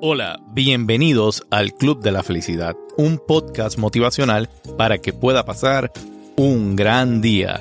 Hola, bienvenidos al Club de la Felicidad, un podcast motivacional para que pueda pasar un gran día.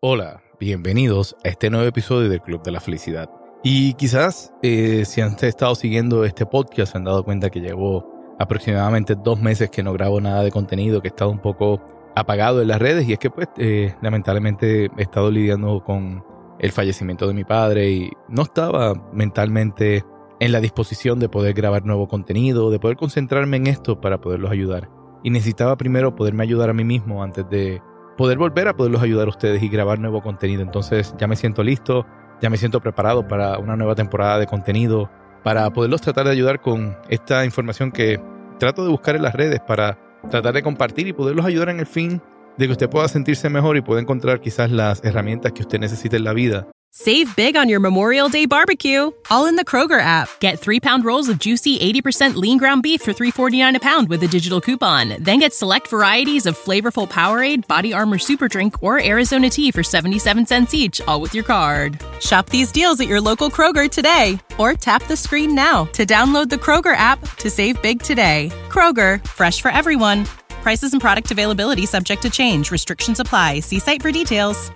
Hola, bienvenidos a este nuevo episodio del Club de la Felicidad. Y quizás eh, si han estado siguiendo este podcast se han dado cuenta que llevo aproximadamente dos meses que no grabo nada de contenido, que he estado un poco apagado en las redes y es que pues eh, lamentablemente he estado lidiando con el fallecimiento de mi padre y no estaba mentalmente en la disposición de poder grabar nuevo contenido, de poder concentrarme en esto para poderlos ayudar. Y necesitaba primero poderme ayudar a mí mismo antes de poder volver a poderlos ayudar a ustedes y grabar nuevo contenido. Entonces ya me siento listo, ya me siento preparado para una nueva temporada de contenido, para poderlos tratar de ayudar con esta información que trato de buscar en las redes para tratar de compartir y poderlos ayudar en el fin de que usted pueda sentirse mejor y pueda encontrar quizás las herramientas que usted necesite en la vida. Save big on your Memorial Day barbecue, all in the Kroger app. Get three pound rolls of juicy 80% lean ground beef for $3.49 a pound with a digital coupon. Then get select varieties of flavorful Powerade, Body Armor Super Drink, or Arizona tea for 77 cents each, all with your card. Shop these deals at your local Kroger today, or tap the screen now to download the Kroger app to save big today. Kroger, fresh for everyone. Prices and product availability subject to change. Restrictions apply. See site for details.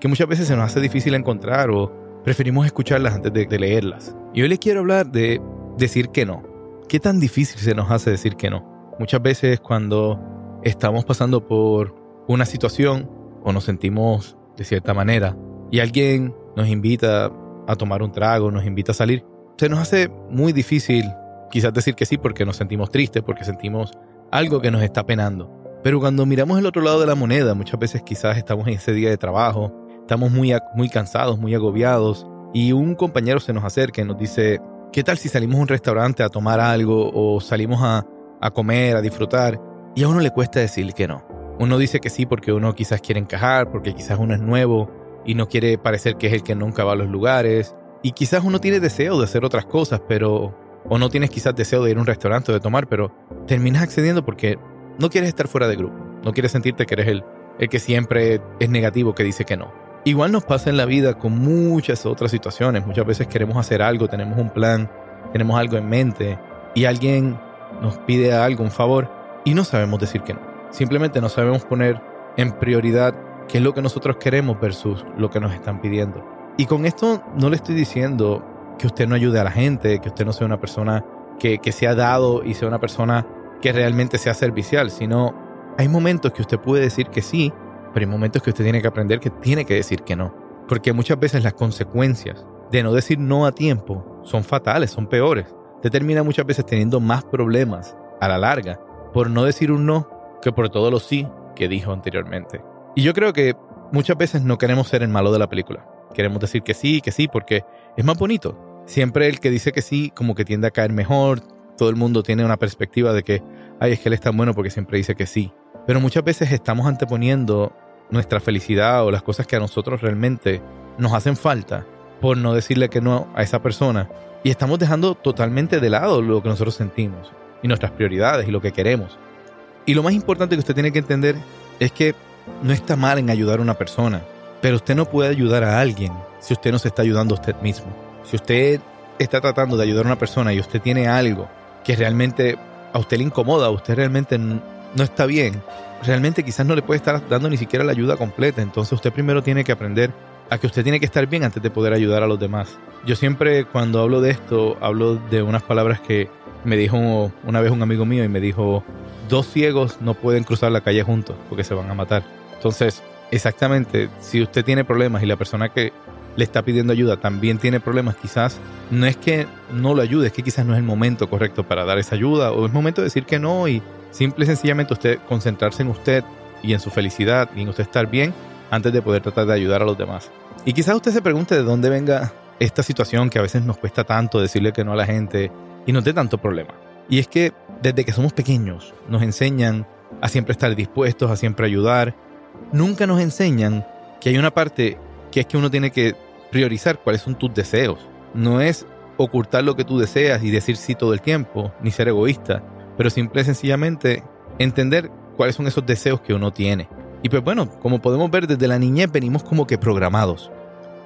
Que muchas veces se nos hace difícil encontrar o preferimos escucharlas antes de, de leerlas. Y hoy les quiero hablar de decir que no. ¿Qué tan difícil se nos hace decir que no? Muchas veces cuando estamos pasando por una situación o nos sentimos de cierta manera y alguien nos invita a tomar un trago, nos invita a salir, se nos hace muy difícil quizás decir que sí porque nos sentimos tristes, porque sentimos algo que nos está penando. Pero cuando miramos el otro lado de la moneda, muchas veces quizás estamos en ese día de trabajo, estamos muy, muy cansados, muy agobiados, y un compañero se nos acerca y nos dice, ¿qué tal si salimos a un restaurante a tomar algo o salimos a, a comer, a disfrutar? Y a uno le cuesta decir que no. Uno dice que sí porque uno quizás quiere encajar, porque quizás uno es nuevo y no quiere parecer que es el que nunca va a los lugares. Y quizás uno tiene deseo de hacer otras cosas, pero o no tienes quizás deseo de ir a un restaurante o de tomar, pero terminas accediendo porque no quieres estar fuera de grupo, no quieres sentirte que eres el, el que siempre es negativo, que dice que no. Igual nos pasa en la vida con muchas otras situaciones, muchas veces queremos hacer algo, tenemos un plan, tenemos algo en mente y alguien nos pide algo, un favor, y no sabemos decir que no. Simplemente no sabemos poner en prioridad qué es lo que nosotros queremos versus lo que nos están pidiendo. Y con esto no le estoy diciendo que usted no ayude a la gente, que usted no sea una persona que, que sea dado y sea una persona que realmente sea servicial, sino hay momentos que usted puede decir que sí, pero hay momentos que usted tiene que aprender que tiene que decir que no. Porque muchas veces las consecuencias de no decir no a tiempo son fatales, son peores. Usted termina muchas veces teniendo más problemas a la larga por no decir un no que por todos los sí que dijo anteriormente. Y yo creo que muchas veces no queremos ser el malo de la película. Queremos decir que sí, que sí, porque es más bonito. Siempre el que dice que sí, como que tiende a caer mejor. Todo el mundo tiene una perspectiva de que, ay, es que él es tan bueno porque siempre dice que sí. Pero muchas veces estamos anteponiendo nuestra felicidad o las cosas que a nosotros realmente nos hacen falta por no decirle que no a esa persona. Y estamos dejando totalmente de lado lo que nosotros sentimos y nuestras prioridades y lo que queremos. Y lo más importante que usted tiene que entender es que no está mal en ayudar a una persona, pero usted no puede ayudar a alguien si usted no se está ayudando a usted mismo. Si usted está tratando de ayudar a una persona y usted tiene algo que realmente a usted le incomoda, usted realmente no está bien, realmente quizás no le puede estar dando ni siquiera la ayuda completa. Entonces usted primero tiene que aprender a que usted tiene que estar bien antes de poder ayudar a los demás. Yo siempre cuando hablo de esto, hablo de unas palabras que me dijo una vez un amigo mío y me dijo, dos ciegos no pueden cruzar la calle juntos porque se van a matar. Entonces, exactamente, si usted tiene problemas y la persona que le está pidiendo ayuda también tiene problemas, quizás no es que no lo ayude, es que quizás no es el momento correcto para dar esa ayuda o es momento de decir que no y simple y sencillamente usted concentrarse en usted y en su felicidad y en usted estar bien antes de poder tratar de ayudar a los demás. Y quizás usted se pregunte de dónde venga esta situación que a veces nos cuesta tanto decirle que no a la gente y no dé tanto problema. Y es que desde que somos pequeños nos enseñan a siempre estar dispuestos, a siempre ayudar. Nunca nos enseñan que hay una parte que es que uno tiene que priorizar cuáles son tus deseos. No es ocultar lo que tú deseas y decir sí todo el tiempo, ni ser egoísta, pero simple y sencillamente entender cuáles son esos deseos que uno tiene. Y pues bueno, como podemos ver desde la niñez venimos como que programados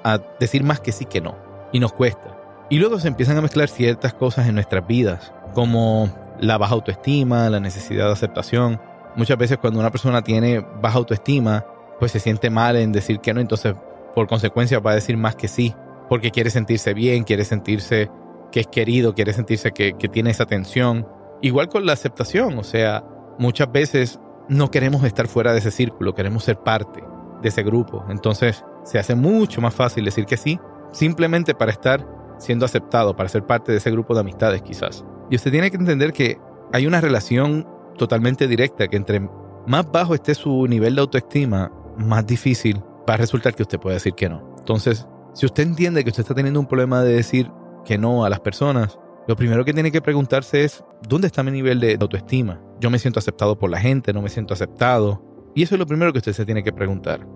a decir más que sí que no. Y nos cuesta. Y luego se empiezan a mezclar ciertas cosas en nuestras vidas, como la baja autoestima, la necesidad de aceptación. Muchas veces cuando una persona tiene baja autoestima, pues se siente mal en decir que no, entonces por consecuencia va a decir más que sí, porque quiere sentirse bien, quiere sentirse que es querido, quiere sentirse que, que tiene esa atención. Igual con la aceptación, o sea, muchas veces no queremos estar fuera de ese círculo, queremos ser parte de ese grupo. Entonces se hace mucho más fácil decir que sí, simplemente para estar siendo aceptado, para ser parte de ese grupo de amistades quizás. Y usted tiene que entender que hay una relación totalmente directa, que entre más bajo esté su nivel de autoestima, más difícil va a resultar que usted pueda decir que no. Entonces, si usted entiende que usted está teniendo un problema de decir que no a las personas, lo primero que tiene que preguntarse es, ¿dónde está mi nivel de autoestima? Yo me siento aceptado por la gente, no me siento aceptado. Y eso es lo primero que usted se tiene que preguntar.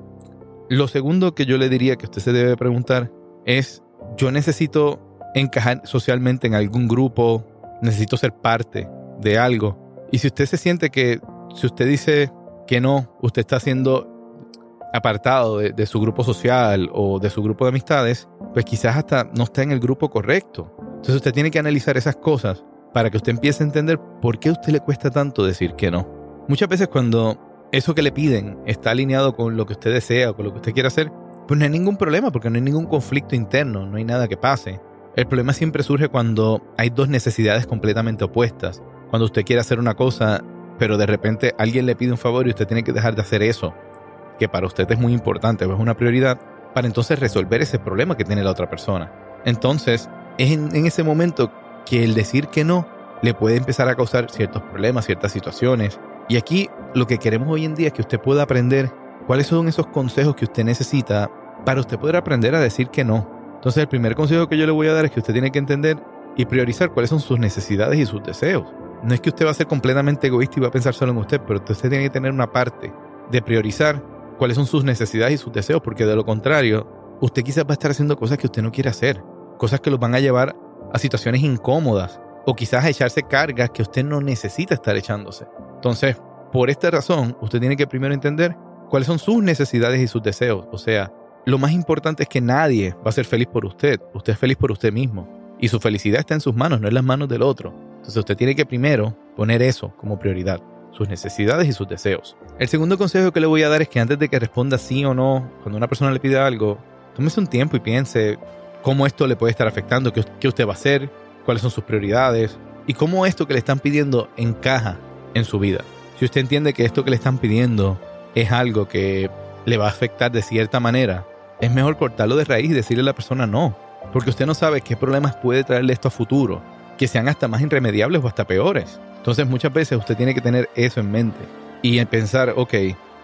Lo segundo que yo le diría que usted se debe preguntar es, yo necesito encajar socialmente en algún grupo, necesito ser parte de algo. Y si usted se siente que, si usted dice que no, usted está siendo apartado de, su grupo social o de su grupo de amistades, pues quizás hasta no está en el grupo correcto. Entonces usted tiene que analizar esas cosas para que usted empiece a entender por qué a usted le cuesta tanto decir que no. Muchas veces cuando eso que le piden está alineado con lo que usted desea o con lo que usted quiere hacer, pues no hay ningún problema porque no hay ningún conflicto interno, no hay nada que pase. El problema siempre surge cuando hay dos necesidades completamente opuestas. Cuando usted quiere hacer una cosa, pero de repente alguien le pide un favor y usted tiene que dejar de hacer eso, que para usted es muy importante o es una prioridad, para entonces resolver ese problema que tiene la otra persona. Entonces, es en, en ese momento que el decir que no le puede empezar a causar ciertos problemas, ciertas situaciones. Y aquí lo que queremos hoy en día es que usted pueda aprender cuáles son esos consejos que usted necesita para usted poder aprender a decir que no entonces el primer consejo que yo le voy a dar es que usted tiene que entender y priorizar cuáles son sus necesidades y sus deseos. No es que usted va a ser completamente egoísta y va a pensar solo en usted, pero usted tiene que tener una parte de priorizar cuáles son sus necesidades y sus deseos, porque de lo contrario, usted quizás va a estar haciendo cosas que usted no quiere hacer, cosas que los van a llevar a situaciones incómodas o quizás a echarse cargas que usted no necesita estar echándose. Entonces, por esta razón, usted tiene que primero entender cuáles son sus necesidades y sus deseos, o sea, lo más importante es que nadie va a ser feliz por usted. Usted es feliz por usted mismo. Y su felicidad está en sus manos, no en las manos del otro. Entonces usted tiene que primero poner eso como prioridad, sus necesidades y sus deseos. El segundo consejo que le voy a dar es que antes de que responda sí o no, cuando una persona le pide algo, tómese un tiempo y piense cómo esto le puede estar afectando, qué, usted va a hacer, cuáles son sus prioridades y cómo esto que le están pidiendo encaja en su vida. Si usted entiende que esto que le están pidiendo es algo que le va a afectar de cierta manera, es mejor cortarlo de raíz y decirle a la persona no, porque usted no sabe qué problemas puede traerle esto a futuro, que sean hasta más irremediables o hasta peores. Entonces muchas veces usted tiene que tener eso en mente y pensar, ok,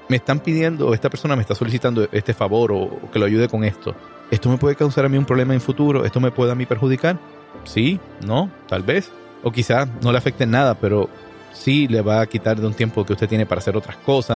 me están pidiendo, esta persona me está solicitando este favor o, que lo ayude con esto. ¿Esto me puede causar a mí un problema en futuro? ¿Esto me puede a mí perjudicar? Sí, no, tal vez. O quizá no le afecte nada, pero sí le va a quitar de un tiempo que usted tiene para hacer otras cosas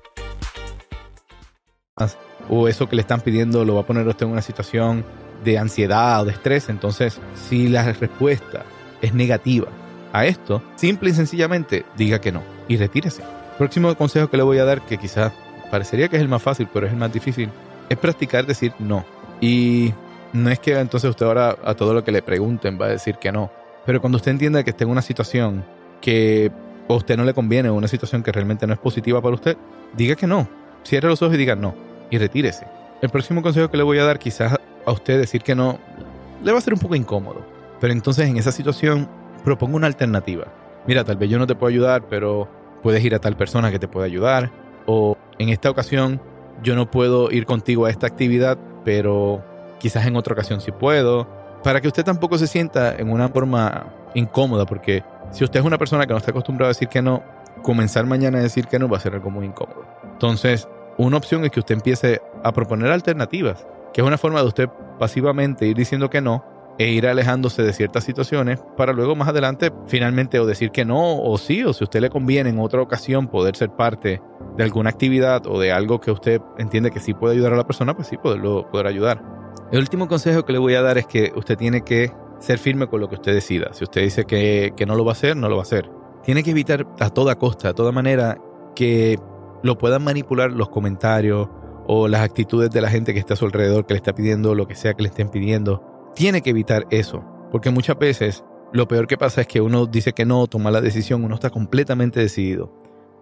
O eso que le están pidiendo lo va a poner usted en una situación de ansiedad o de estrés. Entonces, si la respuesta es negativa a esto, simple y sencillamente diga que no y retírese. próximo consejo que le voy a dar, que quizás parecería que es el más fácil, pero es el más difícil, es practicar decir no. Y no es que entonces usted ahora a todo lo que le pregunten va a decir que no, pero cuando usted entienda que está en una situación que a usted no le conviene una situación que realmente no es positiva para usted, diga que no. Cierre los ojos y diga no y retírese. el próximo consejo que le voy a dar quizás a usted decir que no le va a ser un poco incómodo. Pero entonces en esa situación propongo una alternativa. Mira, tal vez yo no te puedo ayudar, pero puedes ir a tal persona que te pueda ayudar. O en esta ocasión yo no puedo ir contigo a esta actividad, pero quizás en otra ocasión sí puedo. Para que usted tampoco se sienta en una forma incómoda, porque si usted es una persona que no está acostumbrada a decir que no, comenzar mañana a decir que no va a ser algo muy incómodo. Entonces, una opción es que usted empiece a proponer alternativas, que es una forma de usted pasivamente ir diciendo que no e ir alejándose de ciertas situaciones para luego más adelante finalmente o decir que no o sí, o si a usted le conviene en otra ocasión poder ser parte de alguna actividad o de algo que usted entiende que sí puede ayudar a la persona, pues sí poderlo poder ayudar. El último consejo que le voy a dar es que usted tiene que ser firme con lo que usted decida. Si usted dice que, que no lo va a hacer, no lo va a hacer. Tiene que evitar a toda costa, a toda manera, que lo puedan manipular los comentarios o las actitudes de la gente que está a su alrededor, que le está pidiendo lo que sea que le estén pidiendo. Tiene que evitar eso, porque muchas veces lo peor que pasa es que uno dice que no, toma la decisión, uno está completamente decidido.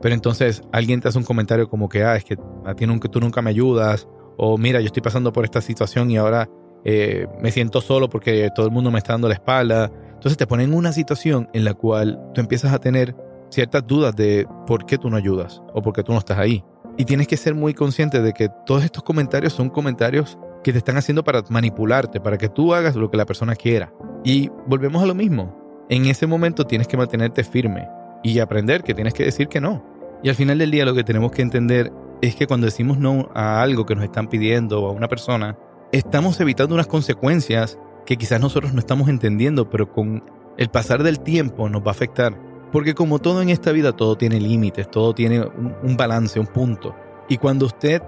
Pero entonces alguien te hace un comentario como que, ah, es que a ti nunca, tú nunca me ayudas, o mira, yo estoy pasando por esta situación y ahora eh, me siento solo porque todo el mundo me está dando la espalda. Entonces te ponen en una situación en la cual tú empiezas a tener ciertas dudas de por qué tú no ayudas o por qué tú no estás ahí. Y tienes que ser muy consciente de que todos estos comentarios son comentarios que te están haciendo para manipularte, para que tú hagas lo que la persona quiera. Y volvemos a lo mismo. En ese momento tienes que mantenerte firme y aprender que tienes que decir que no. Y al final del día lo que tenemos que entender es que cuando decimos no a algo que nos están pidiendo o a una persona, estamos evitando unas consecuencias que quizás nosotros no estamos entendiendo, pero con el pasar del tiempo nos va a afectar. Porque como todo en esta vida, todo tiene límites, todo tiene un, balance, un punto. Y cuando usted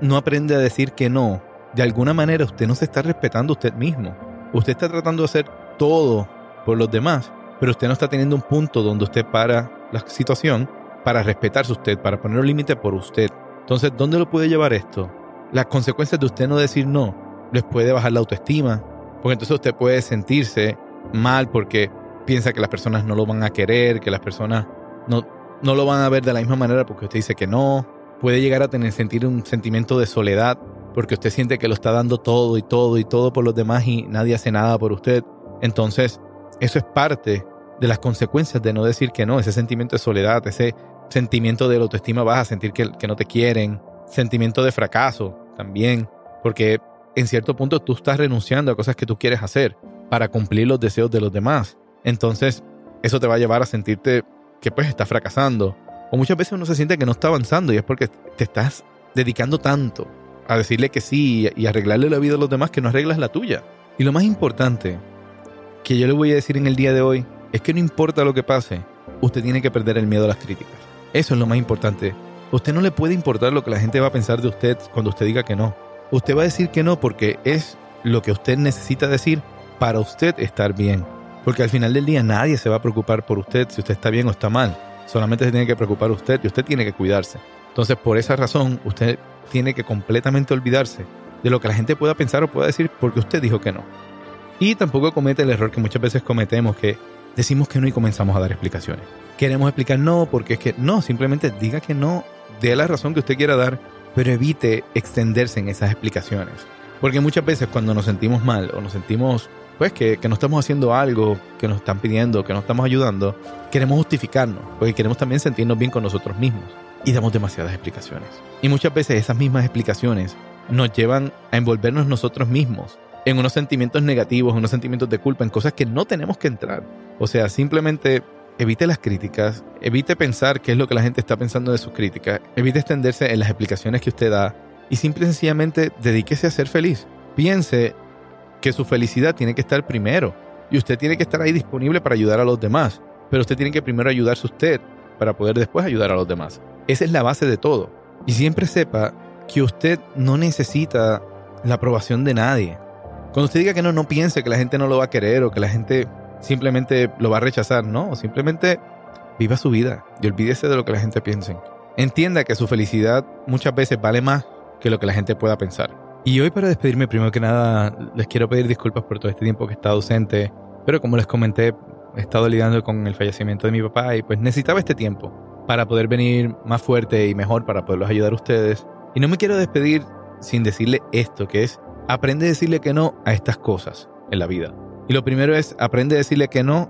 no aprende a decir que no, de alguna manera usted no se está respetando usted mismo. Usted está tratando de hacer todo por los demás, pero usted no está teniendo un punto donde usted para la situación para respetarse usted, para poner un límite por usted. Entonces, ¿dónde lo puede llevar esto? Las consecuencias de usted no decir no les puede bajar la autoestima, porque entonces usted puede sentirse mal porque piensa que las personas no lo van a querer, que las personas no, no lo van a ver de la misma manera porque usted dice que no. Puede llegar a tener sentir un sentimiento de soledad porque usted siente que lo está dando todo y todo y todo por los demás y nadie hace nada por usted. Entonces, eso es parte de las consecuencias de no decir que no, ese sentimiento de soledad, ese sentimiento de la autoestima baja, sentir que, que no te quieren, sentimiento de fracaso también, porque en cierto punto tú estás renunciando a cosas que tú quieres hacer para cumplir los deseos de los demás. Entonces, eso te va a llevar a sentirte que pues estás fracasando. O muchas veces uno se siente que no está avanzando y es porque te estás dedicando tanto a decirle que sí y arreglarle la vida a los demás que no arreglas la tuya. Y lo más importante que yo le voy a decir en el día de hoy es que no importa lo que pase, usted tiene que perder el miedo a las críticas. Eso es lo más importante. Usted no le puede importar lo que la gente va a pensar de usted cuando usted diga que no. Usted va a decir que no porque es lo que usted necesita decir para usted estar bien. Porque al final del día nadie se va a preocupar por usted si usted está bien o está mal. Solamente se tiene que preocupar usted y usted tiene que cuidarse. Entonces, por esa razón, usted tiene que completamente olvidarse de lo que la gente pueda pensar o pueda decir porque usted dijo que no. Y tampoco comete el error que muchas veces cometemos, que decimos que no y comenzamos a dar explicaciones. Queremos explicar no porque es que no, simplemente diga que no, dé la razón que usted quiera dar, pero evite extenderse en esas explicaciones. Porque muchas veces cuando nos sentimos mal o nos sentimos pues que, que, no estamos haciendo algo que nos están pidiendo, que no estamos ayudando, queremos justificarnos, porque queremos también sentirnos bien con nosotros mismos. Y damos demasiadas explicaciones. Y muchas veces esas mismas explicaciones nos llevan a envolvernos nosotros mismos en unos sentimientos negativos, en unos sentimientos de culpa, en cosas que no tenemos que entrar. O sea, simplemente evite las críticas, evite pensar qué es lo que la gente está pensando de sus críticas, evite extenderse en las explicaciones que usted da y simple y sencillamente dedíquese a ser feliz. Piense que su felicidad tiene que estar primero y usted tiene que estar ahí disponible para ayudar a los demás, pero usted tiene que primero ayudarse usted para poder después ayudar a los demás. Esa es la base de todo. Y siempre sepa que usted no necesita la aprobación de nadie. Cuando usted diga que no, no piense que la gente no lo va a querer o que la gente simplemente lo va a rechazar, no, simplemente viva su vida y olvídese de lo que la gente piense. Entienda que su felicidad muchas veces vale más que lo que la gente pueda pensar. Y hoy para despedirme, primero que nada, les quiero pedir disculpas por todo este tiempo que he estado ausente, pero como les comenté, he estado lidiando con el fallecimiento de mi papá y pues necesitaba este tiempo para poder venir más fuerte y mejor para poderlos ayudar a ustedes. Y no me quiero despedir sin decirle esto, que es aprende a decirle que no a estas cosas en la vida. Y lo primero es aprende a decirle que no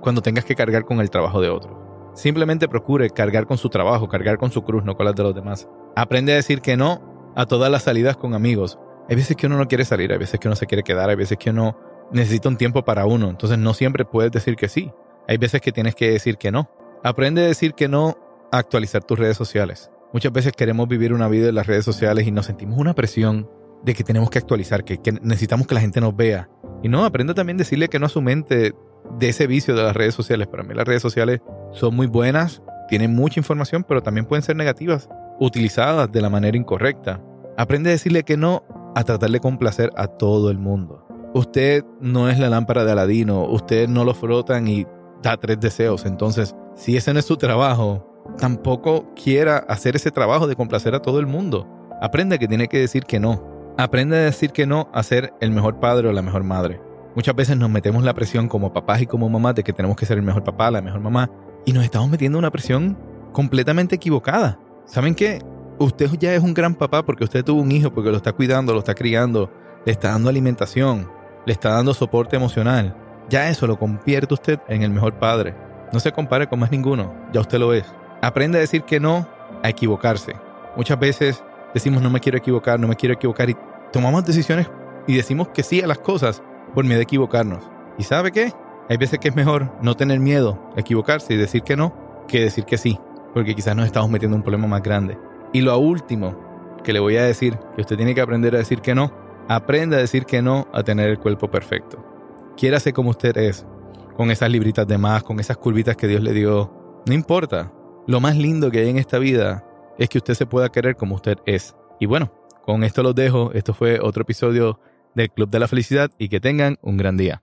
cuando tengas que cargar con el trabajo de otro. Simplemente procure cargar con su trabajo, cargar con su cruz, no con las de los demás. Aprende a decir que no a todas las salidas con amigos. Hay veces que uno no quiere salir, hay veces que uno se quiere quedar, hay veces que uno necesita un tiempo para uno. Entonces no siempre puedes decir que sí. Hay veces que tienes que decir que no. Aprende a decir que no a actualizar tus redes sociales. Muchas veces queremos vivir una vida en las redes sociales y nos sentimos una presión de que tenemos que actualizar, que, necesitamos que la gente nos vea. Y no, aprende también a decirle que no a su mente de ese vicio de las redes sociales. Para mí las redes sociales son muy buenas, tienen mucha información, pero también pueden ser negativas, utilizadas de la manera incorrecta. Aprende a decirle que no a tratar de complacer a todo el mundo. Usted no es la lámpara de Aladino, usted no lo frotan y da tres deseos. Entonces, si ese no es su trabajo, tampoco quiera hacer ese trabajo de complacer a todo el mundo. Aprende que tiene que decir que no. Aprende a decir que no a ser el mejor padre o la mejor madre. Muchas veces nos metemos la presión como papás y como mamás de que tenemos que ser el mejor papá, la mejor mamá, y nos estamos metiendo una presión completamente equivocada. ¿Saben qué? Usted ya es un gran papá porque usted tuvo un hijo, porque lo está cuidando, lo está criando, le está dando alimentación, le está dando soporte emocional. Ya eso lo convierte usted en el mejor padre. No se compare con más ninguno, ya usted lo es. Aprende a decir que no a equivocarse. Muchas veces decimos no me quiero equivocar, no me quiero equivocar y tomamos decisiones y decimos que sí a las cosas por miedo a equivocarnos. ¿Y sabe qué? Hay veces que es mejor no tener miedo equivocarse y decir que no que decir que sí, porque quizás nos estamos metiendo en un problema más grande. Y lo último que le voy a decir, que usted tiene que aprender a decir que no, aprenda a decir que no a tener el cuerpo perfecto. Quiérase como usted es, con esas libritas de más, con esas curvitas que Dios le dio. No importa. Lo más lindo que hay en esta vida es que usted se pueda querer como usted es. Y bueno, con esto los dejo. Esto fue otro episodio del Club de la Felicidad y que tengan un gran día.